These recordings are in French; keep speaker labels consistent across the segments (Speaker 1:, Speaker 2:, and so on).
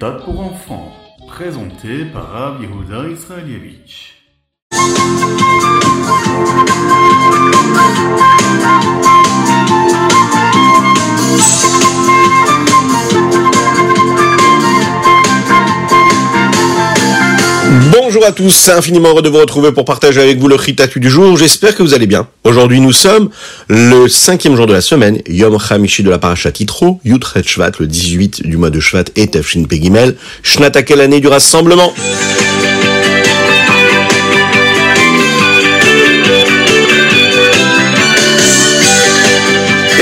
Speaker 1: méthode pour enfants, présenté par Rav Yehuda Israelievich.
Speaker 2: À tous, infiniment heureux de vous retrouver pour partager avec vous le Ritatu du jour. J'espère que vous allez bien. Aujourd'hui, nous sommes le cinquième jour de la semaine, Yom Hamishi de la Parashat Yitro, Yutret Shvat, le 18 du mois de Shvat, et Tafshin Pegimel, Shnata l'année du rassemblement?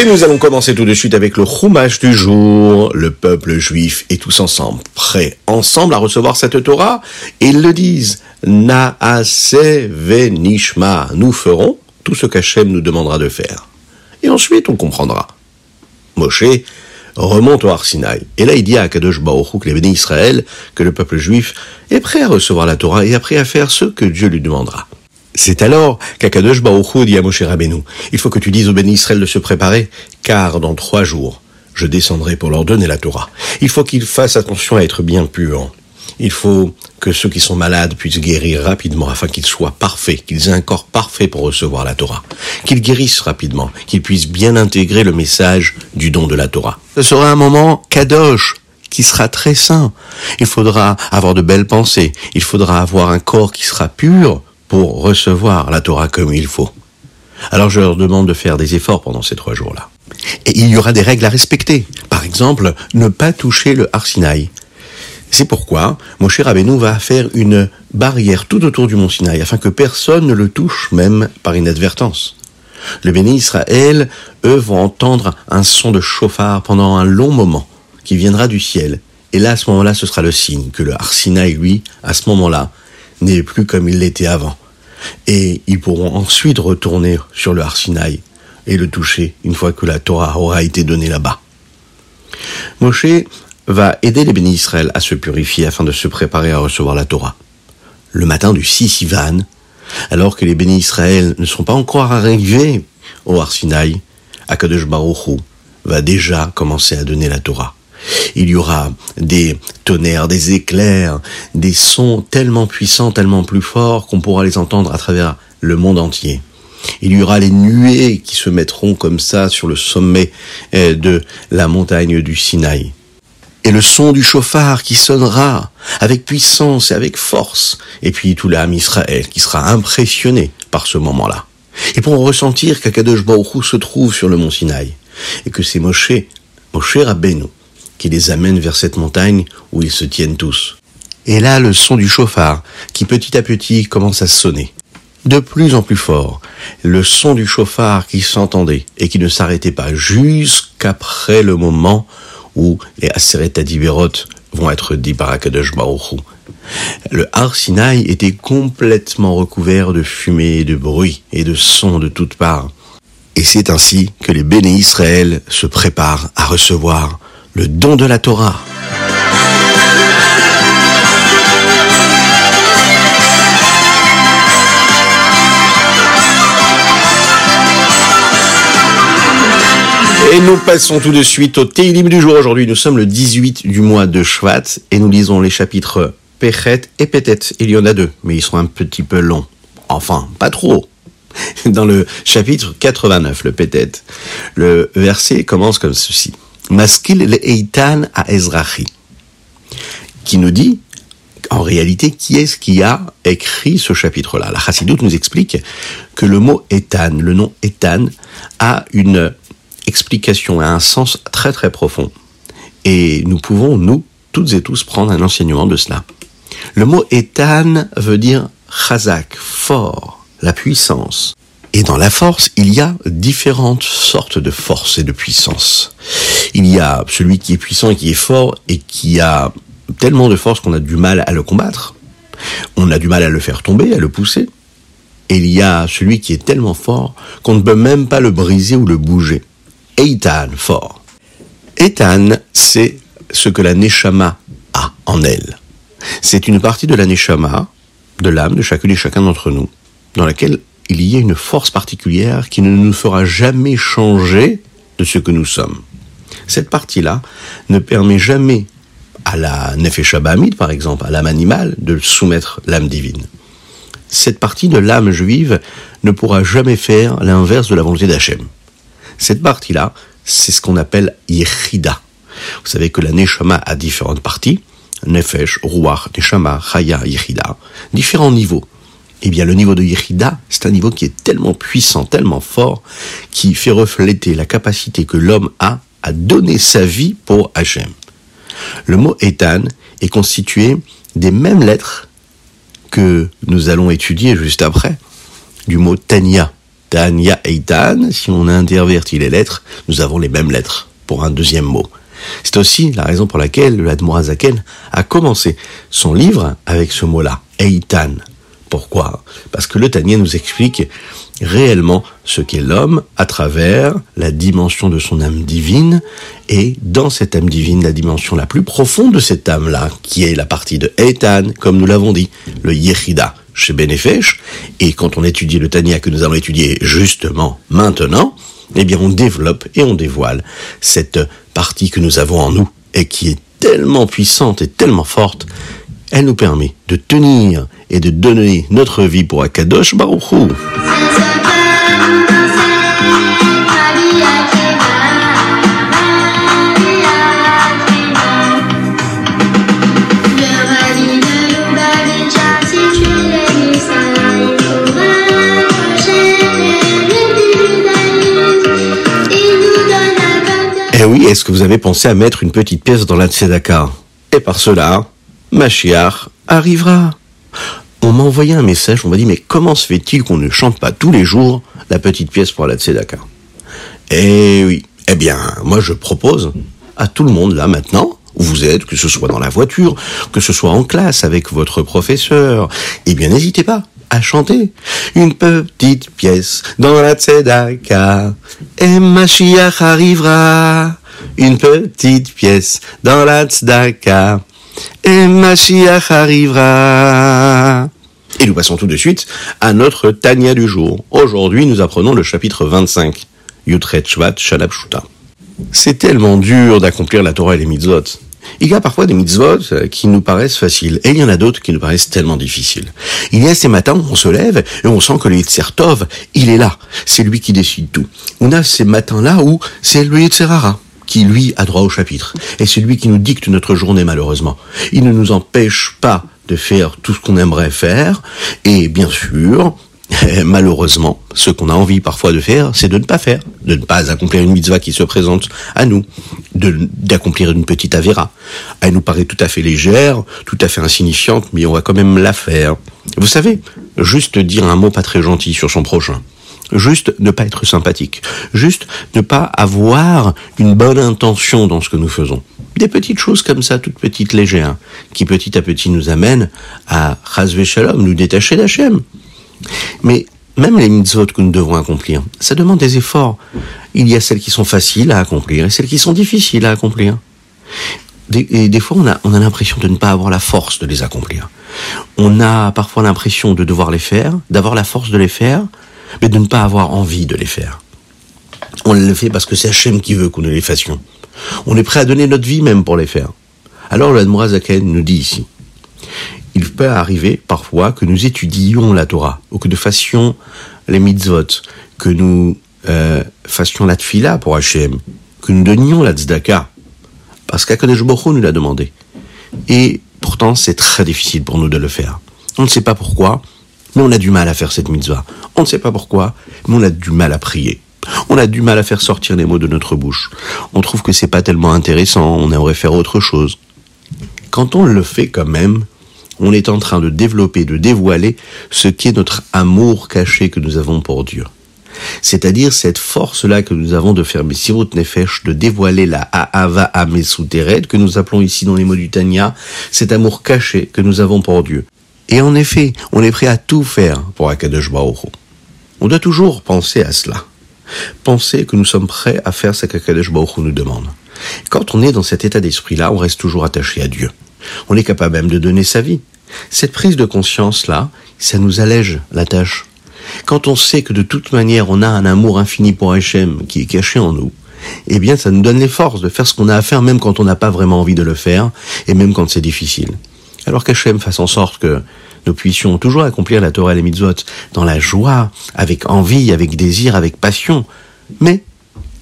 Speaker 2: Nous allons commencer tout de suite avec le Chumash du jour. Le peuple juif est tous ensemble, prêts ensemble à recevoir cette Torah. Ils le disent, Naase venishma. Nous ferons tout ce qu'Hachem nous demandera de faire. Et ensuite, on comprendra. Moshe remonte au Arsinaï. Et là, il dit à Kadosh Baruch les bénis Israël, que le peuple juif est prêt à recevoir la Torah et est à faire ce que Dieu lui demandera. C'est alors qu'Akadosh Baruch dit à Moshe Rabbeinu, il faut que tu dises aux bénis Israël de se préparer, car dans trois jours, je descendrai pour leur donner la Torah. Il faut qu'ils fassent attention à être bien purs. Il faut que ceux qui sont malades puissent guérir rapidement afin qu'ils soient parfaits, qu'ils aient un corps parfait pour recevoir la Torah, qu'ils guérissent rapidement, qu'ils puissent bien intégrer le message du don de la Torah. Ce sera un moment kadosh, qui sera très sain. Il faudra avoir de belles pensées, il faudra avoir un corps qui sera pur pour recevoir la Torah comme il faut. Alors je leur demande de faire des efforts pendant ces trois jours-là. Et il y aura des règles à respecter. Par exemple, ne pas toucher le Arsinaï. C'est pourquoi Moshe Rabbeinu va faire une barrière tout autour du mont Sinaï afin que personne ne le touche même par inadvertance. Le béni Israël, eux, vont entendre un son de chauffard pendant un long moment qui viendra du ciel. Et là, à ce moment-là, ce sera le signe que le Arsinaï, lui, à ce moment-là, n'est plus comme il l'était avant. Et ils pourront ensuite retourner sur le Arsinaï et le toucher une fois que la Torah aura été donnée là-bas. Moshe va aider les bénis Israël à se purifier afin de se préparer à recevoir la Torah. Le matin du 6 Ivan, alors que les bénis Israël ne sont pas encore arrivés au Arsinaï, Akadosh Baruch va déjà commencer à donner la Torah. Il y aura des tonnerres, des éclairs, des sons tellement puissants, tellement plus forts qu'on pourra les entendre à travers le monde entier. Il y aura les nuées qui se mettront comme ça sur le sommet euh, de la montagne du Sinaï. Et le son du chauffard qui sonnera avec puissance et avec force. Et puis tout l'âme Israël qui sera impressionné par ce moment-là. Et pour ressentir qu'Akadosh Baruch se trouve sur le mont Sinaï. Et que c'est Moshe, Moshe Rabbeinu, qui les amène vers cette montagne où ils se tiennent tous. Et là, le son du chauffard, qui petit à petit commence à sonner. De plus en plus fort, le son du chauffard qui s'entendait et qui ne s'arrêtait pas jusqu'après le moment où les Aseret vont être dits par Akadosh Le Har Sinai était complètement recouvert de fumée, de bruit et de sons de toutes parts. Et c'est ainsi que les béné Israël se préparent à recevoir le don de la Torah. Et nous passons tout de suite au Teilim du jour. Aujourd'hui, nous sommes le 18 du mois de Shvat et nous lisons les chapitres Pechet et Petet. Il y en a deux, mais ils sont un petit peu longs. Enfin, pas trop. Dans le chapitre 89, le Petet, le verset commence comme ceci. Maskil le Ezrahi, qui nous dit, en réalité, qui est-ce qui a écrit ce chapitre-là? La Chassidoute nous explique que le mot Eitan, le nom Eitan, a une explication, a un sens très très profond. Et nous pouvons, nous, toutes et tous, prendre un enseignement de cela. Le mot Eitan veut dire chazak, fort, la puissance. Et dans la force, il y a différentes sortes de force et de puissance. Il y a celui qui est puissant et qui est fort et qui a tellement de force qu'on a du mal à le combattre. On a du mal à le faire tomber, à le pousser. Et il y a celui qui est tellement fort qu'on ne peut même pas le briser ou le bouger. Eitan, fort. Eitan, c'est ce que la Neshama a en elle. C'est une partie de la Neshama, de l'âme de chacune et chacun d'entre nous, dans laquelle il y a une force particulière qui ne nous fera jamais changer de ce que nous sommes. Cette partie-là ne permet jamais à la Nefesh par exemple, à l'âme animale, de soumettre l'âme divine. Cette partie de l'âme juive ne pourra jamais faire l'inverse de la volonté d'Hachem. Cette partie-là, c'est ce qu'on appelle Yechida. Vous savez que la Neshama a différentes parties. Nefesh, Ruach, Neshama, Chaya, Yechida. Différents niveaux. Eh bien, le niveau de Yechida, c'est un niveau qui est tellement puissant, tellement fort, qui fait refléter la capacité que l'homme a à donner sa vie pour Hachem. Le mot Ethan est constitué des mêmes lettres que nous allons étudier juste après, du mot Tanya. Tanya Eitan, si on intervertit les lettres, nous avons les mêmes lettres pour un deuxième mot. C'est aussi la raison pour laquelle l'Admorazaken a commencé son livre avec ce mot-là, Eitan. Pourquoi? Parce que le Tanya nous explique réellement ce qu'est l'homme à travers la dimension de son âme divine. Et dans cette âme divine la dimension la plus profonde de cette âme-là qui est la partie de Eitan comme nous l'avons dit, le Yechida chez Benefesh. Et quand on étudie le Tanya que nous allons étudier justement maintenant, eh bien on développe et on dévoile cette partie que nous avons en nous et qui est tellement puissante et tellement forte, elle nous permet de tenir et de donner notre vie pour Akadosh Baruch Hu. Eh oui, est-ce que vous avez pensé à mettre une petite pièce dans la tzedaka? Et par cela, Mashiach arrivera. On m'a envoyé un message, on m'a dit, mais comment se fait-il qu'on ne chante pas tous les jours la petite pièce pour la tzedaka? Eh oui, eh bien, moi je propose à tout le monde là maintenant, où vous êtes, que ce soit dans la voiture, que ce soit en classe avec votre professeur, eh bien n'hésitez pas à chanter une petite pièce dans la tzedaka et Mashiach arrivera. Une petite pièce dans la tzedaka et Mashiach arrivera. Et nous passons tout de suite à notre Tania du jour. Aujourd'hui, nous apprenons le chapitre 25, Yutret Shvat Shalab Shuta. C'est tellement dur d'accomplir la Torah et les mitzvot. Il y a parfois des mitzvot qui nous paraissent faciles, et il y en a d'autres qui nous paraissent tellement difficiles. Il y a ces matins où on se lève et on sent que le Yitzertov, il est là. C'est lui qui décide tout. On a ces matins-là où c'est le Yitzerara qui, lui, a droit au chapitre. Et c'est lui qui nous dicte notre journée, malheureusement. Il ne nous empêche pas de faire tout ce qu'on aimerait faire, et bien sûr, malheureusement, ce qu'on a envie parfois de faire, c'est de ne pas faire, de ne pas accomplir une mitzvah qui se présente à nous, d'accomplir une petite avéra. Elle nous paraît tout à fait légère, tout à fait insignifiante, mais on va quand même la faire. Vous savez, juste dire un mot pas très gentil sur son prochain. Juste ne pas être sympathique. Juste ne pas avoir une bonne intention dans ce que nous faisons. Des petites choses comme ça, toutes petites légères, qui petit à petit nous amènent à Chazve Shalom, nous détacher d'Hachem. Mais même les mitzvot que nous devons accomplir, ça demande des efforts. Il y a celles qui sont faciles à accomplir et celles qui sont difficiles à accomplir. Des, et des fois, on a, on a l'impression de ne pas avoir la force de les accomplir. On a parfois l'impression de devoir les faire, d'avoir la force de les faire, mais de ne pas avoir envie de les faire. On les fait parce que c'est Hachem qui veut que nous les fassions. On est prêt à donner notre vie même pour les faire. Alors le Zaken nous dit ici, il peut arriver parfois que nous étudions la Torah, ou que nous fassions les mitzvot, que nous euh, fassions la tfila pour Hachem, que nous donnions la tzedaka, parce qu'Akadosh Baruch nous l'a demandé. Et pourtant, c'est très difficile pour nous de le faire. On ne sait pas pourquoi, on a du mal à faire cette mitzvah. On ne sait pas pourquoi, mais on a du mal à prier. On a du mal à faire sortir les mots de notre bouche. On trouve que c'est pas tellement intéressant, on aimerait faire autre chose. Quand on le fait quand même, on est en train de développer, de dévoiler ce qu'est notre amour caché que nous avons pour Dieu. C'est-à-dire cette force-là que nous avons de faire Messirut Nefesh, de dévoiler la Ahava Amesuteret, que nous appelons ici dans les mots du Tanya, cet amour caché que nous avons pour Dieu. Et en effet, on est prêt à tout faire pour Akadosh Baruch On doit toujours penser à cela. Penser que nous sommes prêts à faire ce qu'Akadosh Baruch nous demande. Quand on est dans cet état d'esprit-là, on reste toujours attaché à Dieu. On est capable même de donner sa vie. Cette prise de conscience-là, ça nous allège la tâche. Quand on sait que de toute manière on a un amour infini pour Hachem qui est caché en nous, eh bien, ça nous donne les forces de faire ce qu'on a à faire, même quand on n'a pas vraiment envie de le faire, et même quand c'est difficile. Alors qu'Hachem fasse en sorte que nous puissions toujours accomplir la Torah et les mitzvot dans la joie, avec envie, avec désir, avec passion. Mais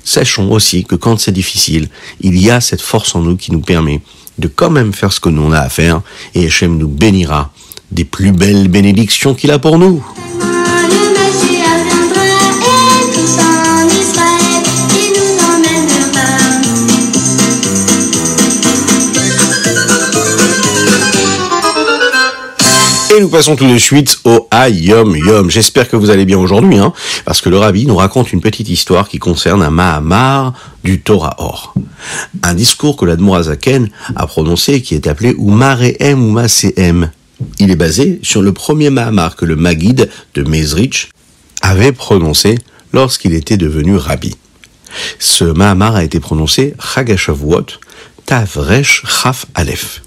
Speaker 2: sachons aussi que quand c'est difficile, il y a cette force en nous qui nous permet de quand même faire ce que nous on a à faire, et Hachem nous bénira des plus belles bénédictions qu'il a pour nous. Passons tout de suite au Ayom Yom. J'espère que vous allez bien aujourd'hui, hein, parce que le Rabbi nous raconte une petite histoire qui concerne un Mahamar du Torah Or. Un discours que l'Admorazaken a prononcé qui est appelé Umareem Umaseem. Il est basé sur le premier Mahamar que le Magid de Mezrich avait prononcé lorsqu'il était devenu Rabbi. Ce Mahamar a été prononcé Chagashavuot Tavresh Chaf Aleph.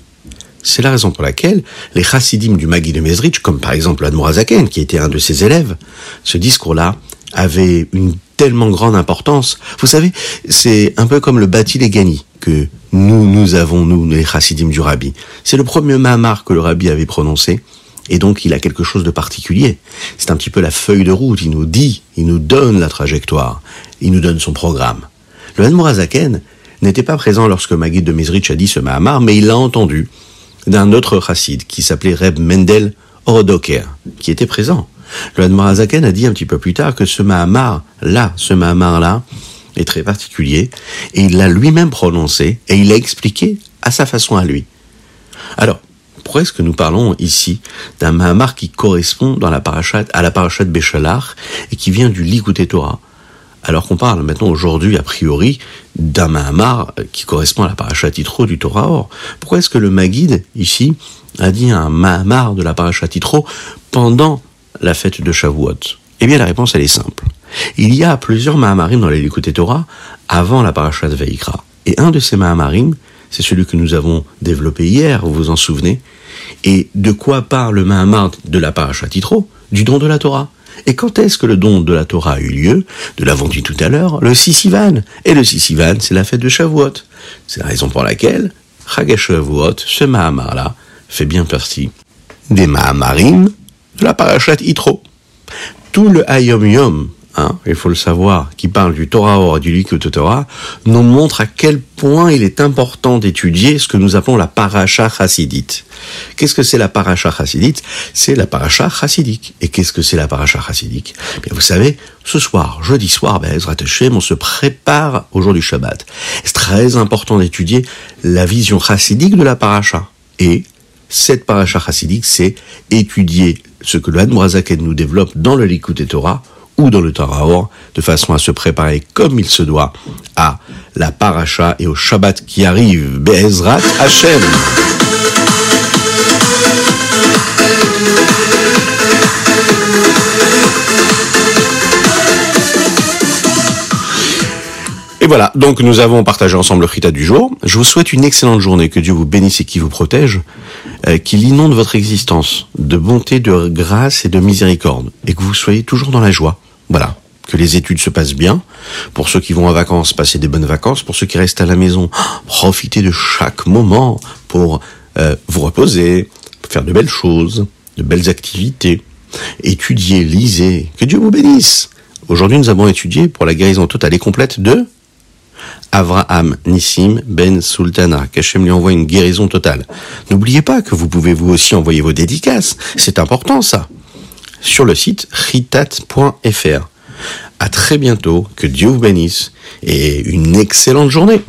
Speaker 2: C'est la raison pour laquelle les chassidim du Magui de Mezrich, comme par exemple Admorazaken, qui était un de ses élèves, ce discours-là avait une tellement grande importance. Vous savez, c'est un peu comme le bâti des Gani que nous, nous avons, nous, les chassidim du Rabbi. C'est le premier Mahamar que le Rabbi avait prononcé, et donc il a quelque chose de particulier. C'est un petit peu la feuille de route, il nous dit, il nous donne la trajectoire, il nous donne son programme. Le Admorazaken n'était pas présent lorsque Magid de Mezrich a dit ce Mahamar, mais il l'a entendu d'un autre chassid qui s'appelait Reb Mendel Orodoker, qui était présent. Le Admarazaken a dit un petit peu plus tard que ce Mahamar, là, ce Mahamar-là, est très particulier, et il l'a lui-même prononcé, et il l'a expliqué à sa façon à lui. Alors, pourquoi est-ce que nous parlons ici d'un Mahamar qui correspond dans la parachat, à la parachat Béchalar, et qui vient du Likutei Torah? Alors qu'on parle maintenant aujourd'hui, a priori, d'un Mahamar qui correspond à la paracha Titro du Torah Or. Pourquoi est-ce que le Magid, ici, a dit un Mahamar de la paracha Titro pendant la fête de Shavuot? Eh bien, la réponse, elle est simple. Il y a plusieurs Mahamarim dans les Likutei Torah avant la paracha de Veikra. Et un de ces Mahamarim, c'est celui que nous avons développé hier, vous vous en souvenez. Et de quoi parle le Mahamar de la paracha Titro Du don de la Torah. Et quand est-ce que le don de la Torah a eu lieu? De l'avons dit tout à l'heure, le Sissivan. Et le Sissivan, c'est la fête de Shavuot. C'est la raison pour laquelle Shavuot, ce Mahamar-là, fait bien partie des Mahamarim de la Parashat Itro. Tout le Hayom Yom Hein, il faut le savoir, qui parle du Torah or et du Likud Torah, nous montre à quel point il est important d'étudier ce que nous appelons la paracha chassidite. Qu'est-ce que c'est la paracha chassidite? C'est la paracha chassidique. Et qu'est-ce que c'est la paracha chassidique? Eh Bien, vous savez, ce soir, jeudi soir, ben, on se prépare au jour du Shabbat. C'est très important d'étudier la vision chassidique de la paracha. Et cette paracha chassidique, c'est étudier ce que le Hadmorazaken nous développe dans le Likud Torah ou dans le Torah de façon à se préparer comme il se doit à la paracha et au Shabbat qui arrive, Be'ezrat Hashem. Et voilà, donc nous avons partagé ensemble le Rita du jour. Je vous souhaite une excellente journée, que Dieu vous bénisse et qui vous protège, euh, qu'il inonde votre existence de bonté, de grâce et de miséricorde, et que vous soyez toujours dans la joie. Voilà. Que les études se passent bien. Pour ceux qui vont en vacances, passez des bonnes vacances. Pour ceux qui restent à la maison, profitez de chaque moment pour euh, vous reposer, faire de belles choses, de belles activités. Étudiez, lisez. Que Dieu vous bénisse. Aujourd'hui, nous avons étudié pour la guérison totale et complète de Avraham Nissim Ben Sultana, qu'Hachem lui envoie une guérison totale. N'oubliez pas que vous pouvez vous aussi envoyer vos dédicaces. C'est important ça sur le site ritat.fr. À très bientôt, que Dieu vous bénisse et une excellente journée.